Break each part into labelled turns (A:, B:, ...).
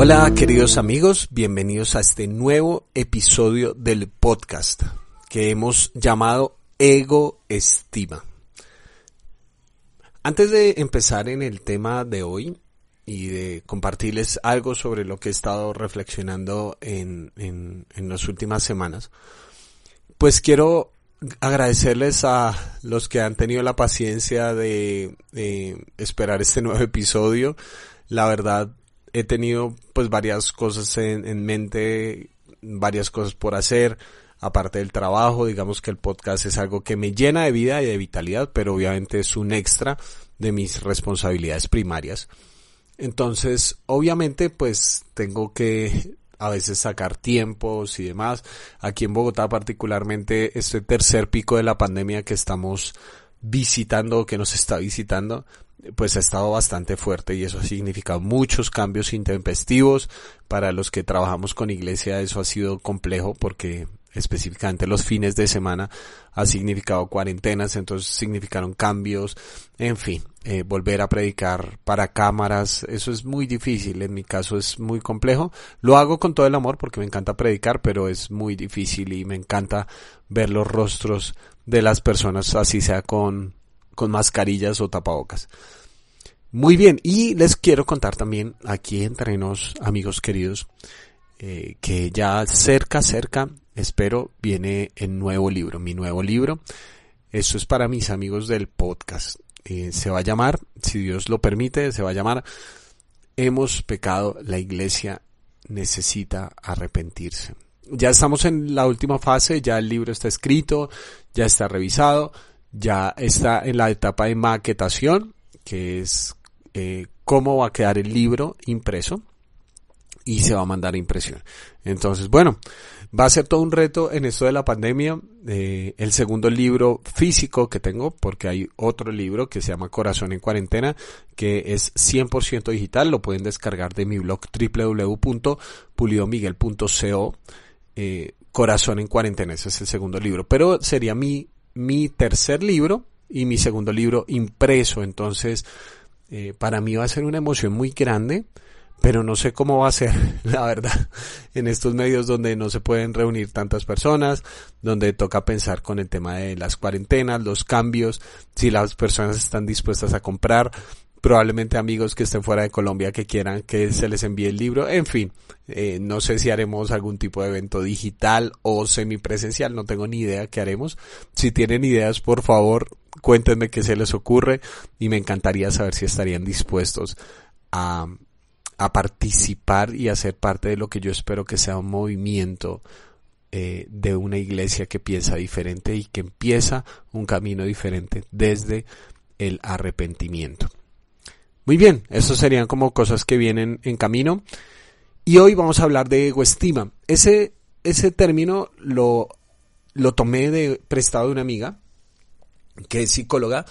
A: Hola queridos amigos, bienvenidos a este nuevo episodio del podcast que hemos llamado Ego Estima. Antes de empezar en el tema de hoy y de compartirles algo sobre lo que he estado reflexionando en, en, en las últimas semanas, pues quiero agradecerles a los que han tenido la paciencia de, de, esperar este nuevo episodio. La verdad, he tenido pues varias cosas en, en, mente, varias cosas por hacer, aparte del trabajo, digamos que el podcast es algo que me llena de vida y de vitalidad, pero obviamente es un extra de mis responsabilidades primarias. Entonces, obviamente, pues tengo que a veces sacar tiempos y demás. Aquí en Bogotá particularmente este tercer pico de la pandemia que estamos visitando, que nos está visitando, pues ha estado bastante fuerte y eso ha significado muchos cambios intempestivos. Para los que trabajamos con iglesia eso ha sido complejo porque específicamente los fines de semana ha significado cuarentenas, entonces significaron cambios, en fin, eh, volver a predicar para cámaras, eso es muy difícil, en mi caso es muy complejo, lo hago con todo el amor porque me encanta predicar, pero es muy difícil y me encanta ver los rostros de las personas, así sea con, con mascarillas o tapabocas. Muy bien, y les quiero contar también aquí entre nos, amigos queridos, eh, que ya cerca, cerca, espero, viene el nuevo libro, mi nuevo libro. Eso es para mis amigos del podcast. Eh, se va a llamar, si Dios lo permite, se va a llamar Hemos pecado, la iglesia necesita arrepentirse. Ya estamos en la última fase, ya el libro está escrito, ya está revisado, ya está en la etapa de maquetación, que es eh, cómo va a quedar el libro impreso y se va a mandar a impresión. Entonces, bueno, va a ser todo un reto en esto de la pandemia. Eh, el segundo libro físico que tengo, porque hay otro libro que se llama Corazón en Cuarentena, que es 100% digital, lo pueden descargar de mi blog www.pulidomiguel.co. Eh, Corazón en Cuarentena, ese es el segundo libro, pero sería mi, mi tercer libro y mi segundo libro impreso, entonces eh, para mí va a ser una emoción muy grande pero no sé cómo va a ser, la verdad, en estos medios donde no se pueden reunir tantas personas, donde toca pensar con el tema de las cuarentenas, los cambios, si las personas están dispuestas a comprar, probablemente amigos que estén fuera de Colombia que quieran que se les envíe el libro, en fin, eh, no sé si haremos algún tipo de evento digital o semipresencial, no tengo ni idea qué haremos. Si tienen ideas, por favor, cuéntenme qué se les ocurre y me encantaría saber si estarían dispuestos a a participar y a ser parte de lo que yo espero que sea un movimiento eh, de una iglesia que piensa diferente y que empieza un camino diferente desde el arrepentimiento. Muy bien, esas serían como cosas que vienen en camino. Y hoy vamos a hablar de egoestima. Ese, ese término lo, lo tomé de prestado de una amiga que es psicóloga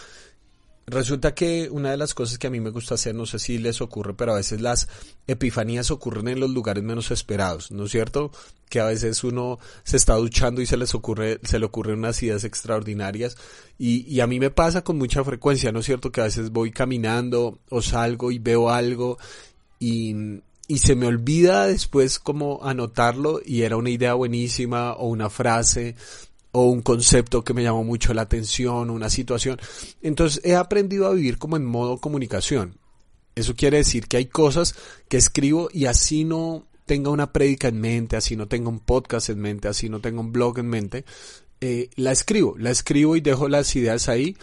A: Resulta que una de las cosas que a mí me gusta hacer, no sé si les ocurre, pero a veces las epifanías ocurren en los lugares menos esperados, ¿no es cierto? Que a veces uno se está duchando y se les ocurre, se le ocurren unas ideas extraordinarias y, y a mí me pasa con mucha frecuencia, ¿no es cierto? Que a veces voy caminando o salgo y veo algo y, y se me olvida después como anotarlo y era una idea buenísima o una frase o un concepto que me llamó mucho la atención, una situación. Entonces he aprendido a vivir como en modo comunicación. Eso quiere decir que hay cosas que escribo y así no tenga una prédica en mente, así no tenga un podcast en mente, así no tenga un blog en mente, eh, la escribo, la escribo y dejo las ideas ahí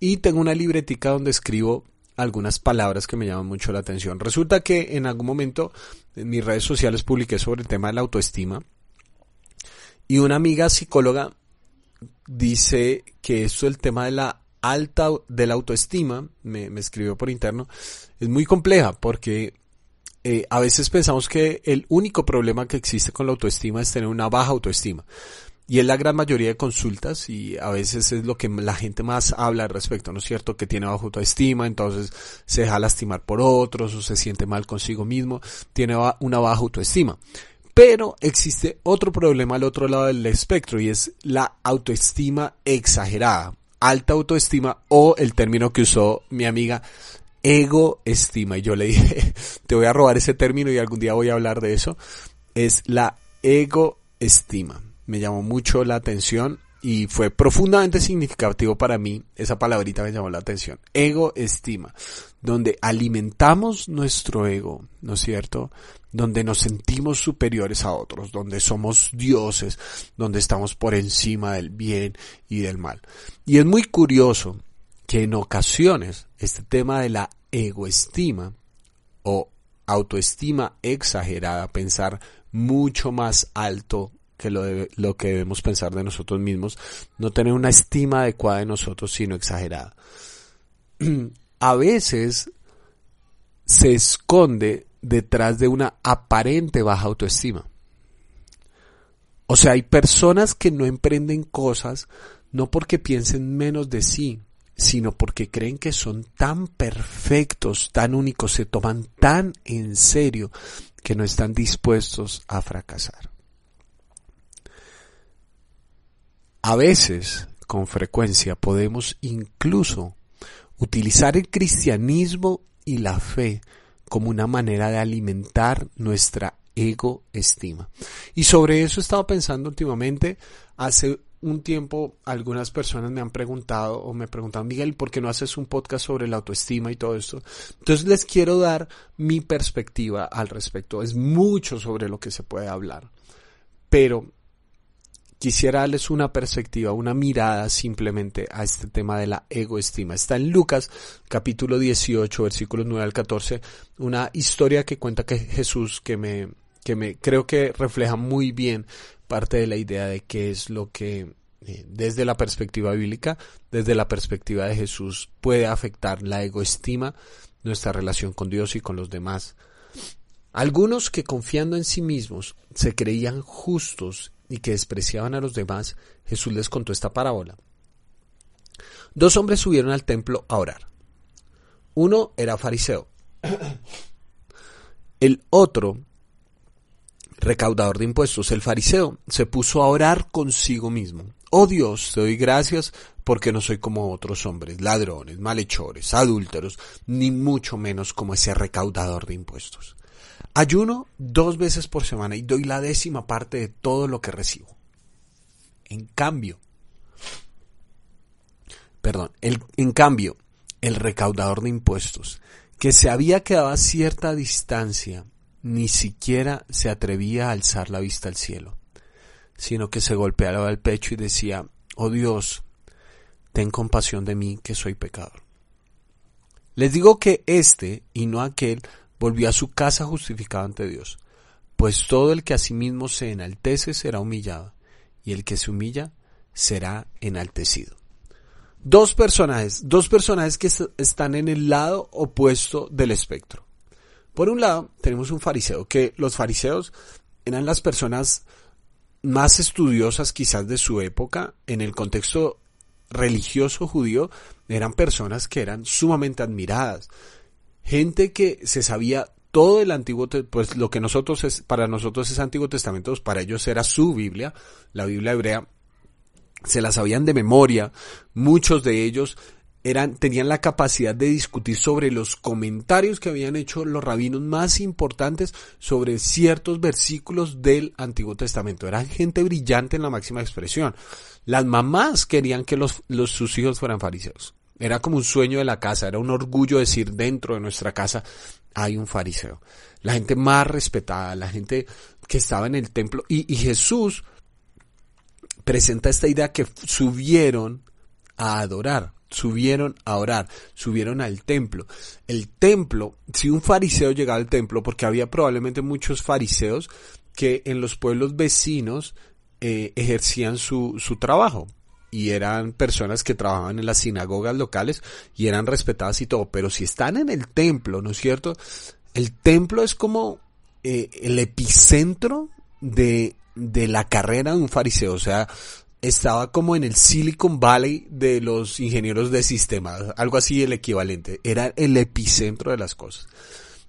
A: y tengo una libretica donde escribo algunas palabras que me llaman mucho la atención. Resulta que en algún momento en mis redes sociales publiqué sobre el tema de la autoestima y una amiga psicóloga dice que eso el tema de la alta de la autoestima, me, me escribió por interno, es muy compleja porque eh, a veces pensamos que el único problema que existe con la autoestima es tener una baja autoestima. Y es la gran mayoría de consultas y a veces es lo que la gente más habla al respecto, ¿no es cierto? Que tiene baja autoestima, entonces se deja lastimar por otros o se siente mal consigo mismo, tiene una baja autoestima. Pero existe otro problema al otro lado del espectro y es la autoestima exagerada, alta autoestima o el término que usó mi amiga, ego estima. Y yo le dije, te voy a robar ese término y algún día voy a hablar de eso. Es la ego estima. Me llamó mucho la atención y fue profundamente significativo para mí. Esa palabrita me llamó la atención. Ego estima. Donde alimentamos nuestro ego, ¿no es cierto? Donde nos sentimos superiores a otros, donde somos dioses, donde estamos por encima del bien y del mal. Y es muy curioso que en ocasiones este tema de la egoestima o autoestima exagerada, pensar mucho más alto que lo, lo que debemos pensar de nosotros mismos, no tener una estima adecuada de nosotros, sino exagerada. A veces se esconde detrás de una aparente baja autoestima. O sea, hay personas que no emprenden cosas no porque piensen menos de sí, sino porque creen que son tan perfectos, tan únicos, se toman tan en serio que no están dispuestos a fracasar. A veces, con frecuencia, podemos incluso utilizar el cristianismo y la fe como una manera de alimentar nuestra ego estima. Y sobre eso he estado pensando últimamente. Hace un tiempo algunas personas me han preguntado o me preguntan, Miguel, ¿por qué no haces un podcast sobre la autoestima y todo esto? Entonces les quiero dar mi perspectiva al respecto. Es mucho sobre lo que se puede hablar. Pero quisiera darles una perspectiva, una mirada simplemente a este tema de la egoestima. Está en Lucas capítulo 18, versículos 9 al 14, una historia que cuenta que Jesús, que me, que me creo que refleja muy bien parte de la idea de qué es lo que eh, desde la perspectiva bíblica, desde la perspectiva de Jesús, puede afectar la egoestima, nuestra relación con Dios y con los demás. Algunos que confiando en sí mismos se creían justos y que despreciaban a los demás, Jesús les contó esta parábola. Dos hombres subieron al templo a orar. Uno era fariseo. El otro recaudador de impuestos, el fariseo, se puso a orar consigo mismo. Oh Dios, te doy gracias porque no soy como otros hombres, ladrones, malhechores, adúlteros, ni mucho menos como ese recaudador de impuestos. Ayuno dos veces por semana y doy la décima parte de todo lo que recibo. En cambio, perdón, el, en cambio, el recaudador de impuestos, que se había quedado a cierta distancia ni siquiera se atrevía a alzar la vista al cielo, sino que se golpeaba el pecho y decía, Oh Dios, ten compasión de mí que soy pecador. Les digo que éste y no aquel volvió a su casa justificado ante Dios, pues todo el que a sí mismo se enaltece será humillado, y el que se humilla será enaltecido. Dos personajes, dos personajes que están en el lado opuesto del espectro. Por un lado, tenemos un fariseo, que los fariseos eran las personas más estudiosas quizás de su época en el contexto religioso judío, eran personas que eran sumamente admiradas. Gente que se sabía todo el Antiguo, pues lo que nosotros es, para nosotros es Antiguo Testamento, pues para ellos era su Biblia, la Biblia hebrea, se la sabían de memoria, muchos de ellos eran, tenían la capacidad de discutir sobre los comentarios que habían hecho los rabinos más importantes sobre ciertos versículos del Antiguo Testamento. Eran gente brillante en la máxima expresión. Las mamás querían que los, los, sus hijos fueran fariseos. Era como un sueño de la casa, era un orgullo decir dentro de nuestra casa hay un fariseo. La gente más respetada, la gente que estaba en el templo. Y, Jesús presenta esta idea que subieron a adorar subieron a orar, subieron al templo. El templo, si un fariseo llegaba al templo, porque había probablemente muchos fariseos que en los pueblos vecinos eh, ejercían su, su trabajo y eran personas que trabajaban en las sinagogas locales y eran respetadas y todo, pero si están en el templo, ¿no es cierto? El templo es como eh, el epicentro de, de la carrera de un fariseo, o sea, estaba como en el Silicon Valley de los ingenieros de sistemas, algo así el equivalente, era el epicentro de las cosas.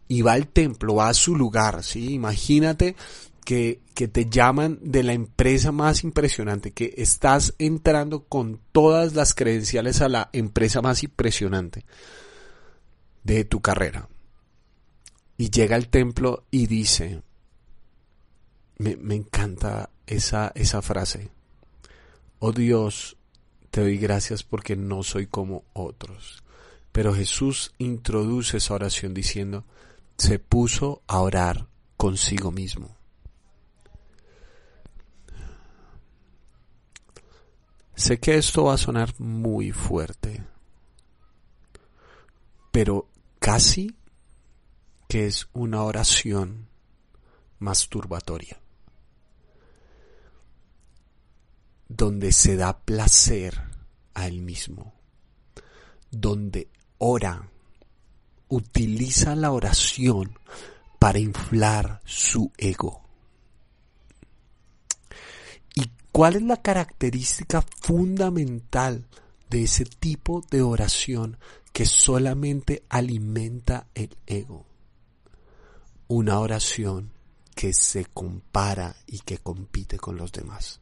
A: Y va al templo, va a su lugar, ¿sí? Imagínate que, te llaman de la empresa más impresionante, que estás entrando con todas las credenciales a la empresa más impresionante. de tu carrera. Y llega al templo y dice, me, me encanta esa, esa frase, oh Dios, te doy gracias porque no soy como otros. Pero Jesús introduce esa oración diciendo, se puso a orar consigo mismo. Sé que esto va a sonar muy fuerte, pero casi que es una oración masturbatoria, donde se da placer a él mismo, donde ora, utiliza la oración para inflar su ego. ¿Y cuál es la característica fundamental de ese tipo de oración que solamente alimenta el ego? Una oración que se compara y que compite con los demás.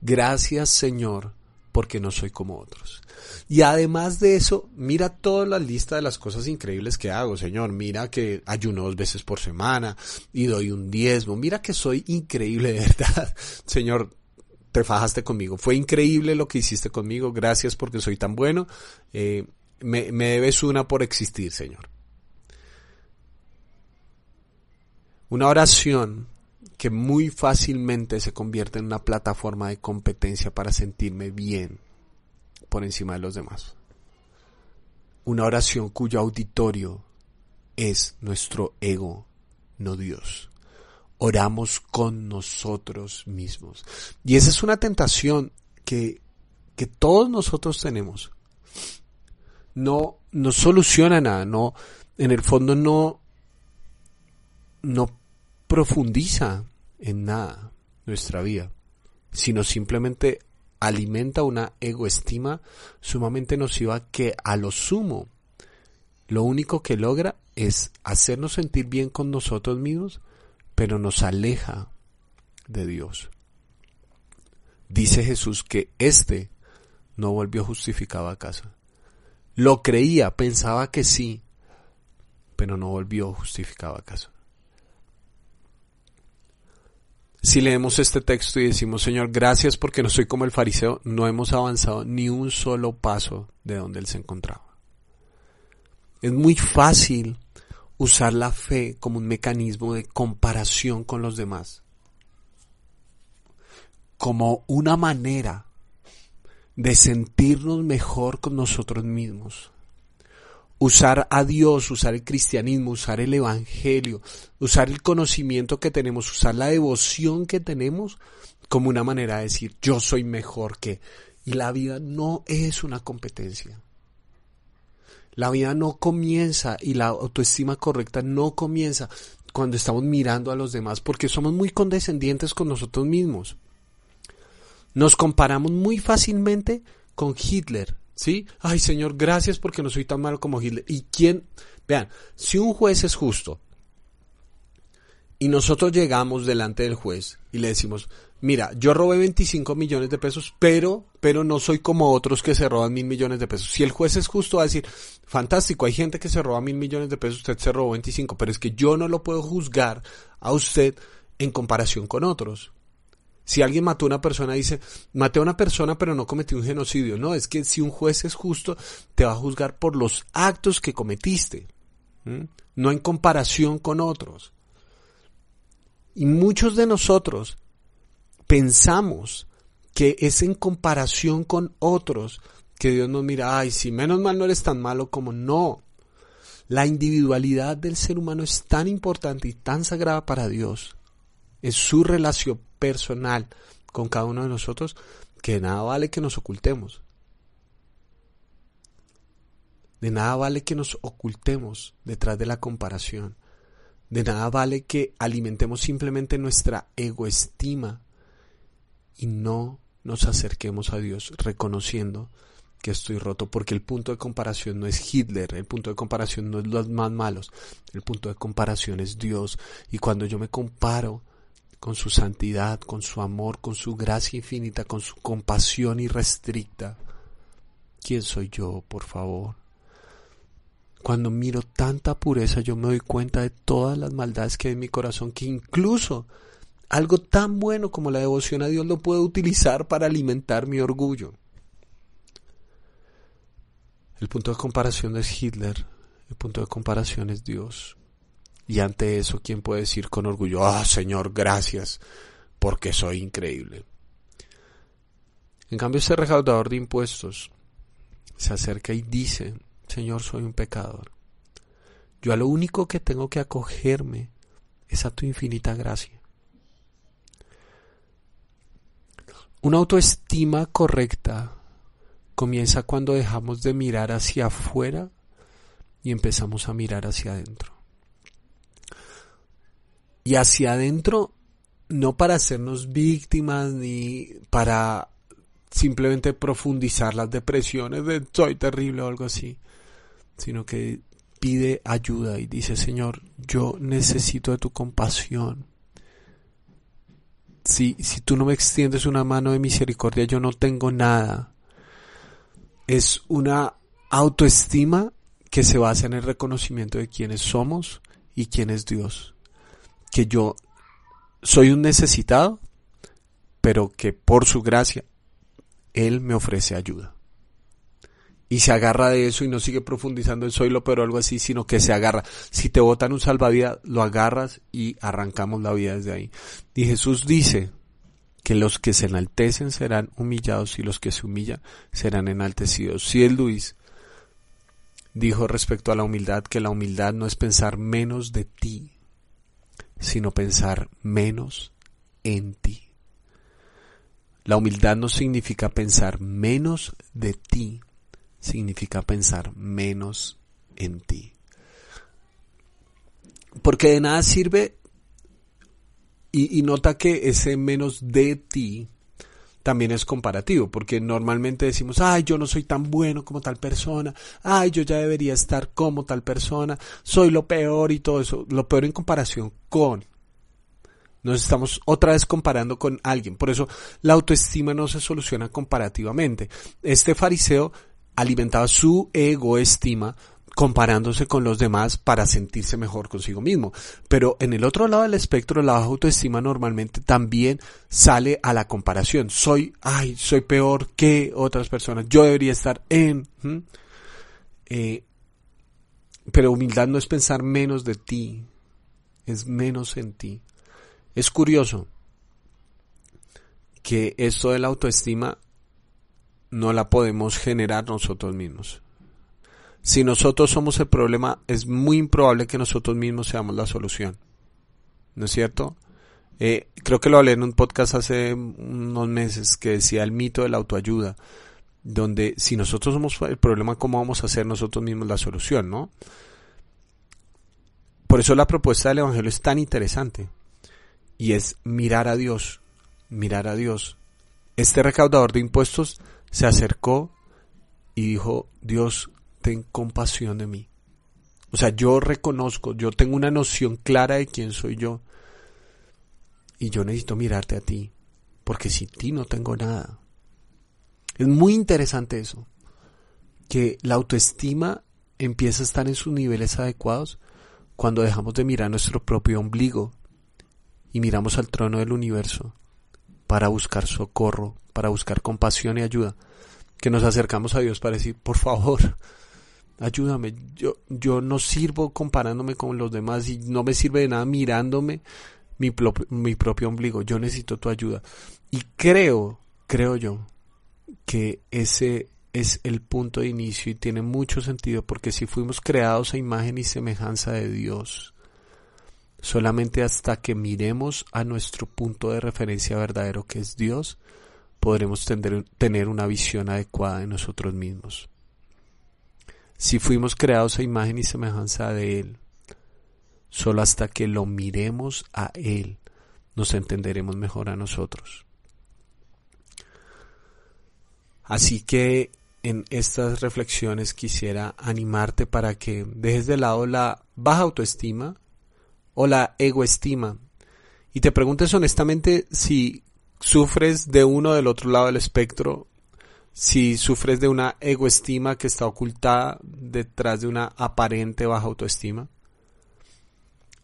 A: Gracias Señor porque no soy como otros. Y además de eso, mira toda la lista de las cosas increíbles que hago, Señor. Mira que ayuno dos veces por semana y doy un diezmo. Mira que soy increíble, de verdad. Señor, te fajaste conmigo. Fue increíble lo que hiciste conmigo. Gracias porque soy tan bueno. Eh, me, me debes una por existir, Señor. Una oración que muy fácilmente se convierte en una plataforma de competencia para sentirme bien por encima de los demás. Una oración cuyo auditorio es nuestro ego, no Dios. Oramos con nosotros mismos. Y esa es una tentación que, que todos nosotros tenemos. No, no soluciona nada, no, en el fondo no, no profundiza en nada nuestra vida, sino simplemente alimenta una egoestima sumamente nociva que a lo sumo lo único que logra es hacernos sentir bien con nosotros mismos, pero nos aleja de Dios. Dice Jesús que éste no volvió justificado a casa. Lo creía, pensaba que sí, pero no volvió justificado a casa. Si leemos este texto y decimos, Señor, gracias porque no soy como el fariseo, no hemos avanzado ni un solo paso de donde él se encontraba. Es muy fácil usar la fe como un mecanismo de comparación con los demás, como una manera de sentirnos mejor con nosotros mismos usar a Dios, usar el cristianismo, usar el evangelio, usar el conocimiento que tenemos, usar la devoción que tenemos como una manera de decir yo soy mejor que... Y la vida no es una competencia. La vida no comienza y la autoestima correcta no comienza cuando estamos mirando a los demás porque somos muy condescendientes con nosotros mismos. Nos comparamos muy fácilmente con Hitler, ¿Sí? Ay, Señor, gracias porque no soy tan malo como Hitler. ¿Y quién? Vean, si un juez es justo y nosotros llegamos delante del juez y le decimos, mira, yo robé 25 millones de pesos, pero, pero no soy como otros que se roban mil millones de pesos. Si el juez es justo, va a decir, fantástico, hay gente que se roba mil millones de pesos, usted se robó 25, pero es que yo no lo puedo juzgar a usted en comparación con otros. Si alguien mató a una persona, dice, maté a una persona pero no cometí un genocidio. No, es que si un juez es justo, te va a juzgar por los actos que cometiste, no en comparación con otros. Y muchos de nosotros pensamos que es en comparación con otros que Dios nos mira, ay, si menos mal no eres tan malo como no. La individualidad del ser humano es tan importante y tan sagrada para Dios. Es su relación personal con cada uno de nosotros que nada vale que nos ocultemos. De nada vale que nos ocultemos detrás de la comparación. De nada vale que alimentemos simplemente nuestra egoestima y no nos acerquemos a Dios reconociendo que estoy roto, porque el punto de comparación no es Hitler, el punto de comparación no es los más malos, el punto de comparación es Dios. Y cuando yo me comparo con su santidad, con su amor, con su gracia infinita, con su compasión irrestricta. ¿Quién soy yo, por favor? cuando miro tanta pureza, yo me doy cuenta de todas las maldades que hay en mi corazón, que incluso algo tan bueno como la devoción a Dios lo puedo utilizar para alimentar mi orgullo. El punto de comparación es Hitler, el punto de comparación es Dios. Y ante eso, ¿quién puede decir con orgullo, ah, Señor, gracias, porque soy increíble? En cambio, ese recaudador de impuestos se acerca y dice, Señor, soy un pecador. Yo a lo único que tengo que acogerme es a tu infinita gracia. Una autoestima correcta comienza cuando dejamos de mirar hacia afuera y empezamos a mirar hacia adentro. Y hacia adentro no para hacernos víctimas ni para simplemente profundizar las depresiones de soy terrible o algo así, sino que pide ayuda y dice, Señor, yo necesito de tu compasión. Si, si tú no me extiendes una mano de misericordia, yo no tengo nada. Es una autoestima que se basa en el reconocimiento de quiénes somos y quién es Dios. Que yo soy un necesitado, pero que por su gracia Él me ofrece ayuda y se agarra de eso y no sigue profundizando en soy lo pero algo así, sino que se agarra. Si te botan un salvavidas, lo agarras y arrancamos la vida desde ahí. Y Jesús dice que los que se enaltecen serán humillados y los que se humillan serán enaltecidos. Si el Luis dijo respecto a la humildad que la humildad no es pensar menos de ti, sino pensar menos en ti. La humildad no significa pensar menos de ti, significa pensar menos en ti. Porque de nada sirve, y, nota que ese menos de ti también es comparativo, porque normalmente decimos, ay, yo no soy tan bueno como tal persona, ay, yo ya debería estar como tal persona, soy lo peor y todo eso, lo peor en comparación con. Nos estamos otra vez comparando con alguien. Por eso la autoestima no se soluciona comparativamente. Este fariseo alimentaba su egoestima comparándose con los demás para sentirse mejor consigo mismo. Pero en el otro lado del espectro, la baja autoestima normalmente también sale a la comparación. Soy, ay, soy peor que otras personas. Yo debería estar en... Eh, pero humildad no es pensar menos de ti, es menos en ti. Es curioso que esto de la autoestima no la podemos generar nosotros mismos. Si nosotros somos el problema, es muy improbable que nosotros mismos seamos la solución. ¿No es cierto? Eh, creo que lo hablé en un podcast hace unos meses que decía el mito de la autoayuda, donde si nosotros somos el problema, ¿cómo vamos a hacer nosotros mismos la solución? ¿no? Por eso la propuesta del Evangelio es tan interesante y es mirar a Dios, mirar a Dios. Este recaudador de impuestos se acercó y dijo, Dios, ten compasión de mí. O sea, yo reconozco, yo tengo una noción clara de quién soy yo. Y yo necesito mirarte a ti, porque sin ti no tengo nada. Es muy interesante eso, que la autoestima empieza a estar en sus niveles adecuados cuando dejamos de mirar nuestro propio ombligo y miramos al trono del universo para buscar socorro, para buscar compasión y ayuda, que nos acercamos a Dios para decir, por favor, ayúdame, yo, yo no sirvo comparándome con los demás y no me sirve de nada mirándome mi, mi propio ombligo, yo necesito tu ayuda. Y creo, creo yo, que ese es el punto de inicio y tiene mucho sentido porque si fuimos creados a imagen y semejanza de Dios, Solamente hasta que miremos a nuestro punto de referencia verdadero que es Dios, podremos tener una visión adecuada de nosotros mismos. Si fuimos creados a imagen y semejanza de Él, solo hasta que lo miremos a Él, nos entenderemos mejor a nosotros. Así que en estas reflexiones quisiera animarte para que dejes de lado la baja autoestima, o la egoestima. Y te preguntes honestamente si sufres de uno del otro lado del espectro, si sufres de una egoestima que está ocultada detrás de una aparente baja autoestima.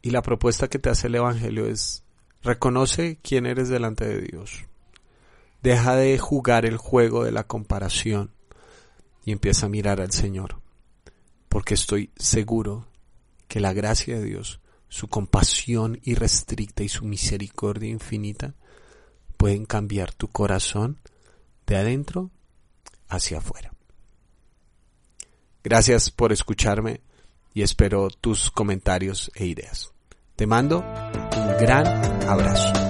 A: Y la propuesta que te hace el Evangelio es, reconoce quién eres delante de Dios. Deja de jugar el juego de la comparación y empieza a mirar al Señor. Porque estoy seguro que la gracia de Dios, su compasión irrestricta y su misericordia infinita pueden cambiar tu corazón de adentro hacia afuera. Gracias por escucharme y espero tus comentarios e ideas. Te mando un gran abrazo.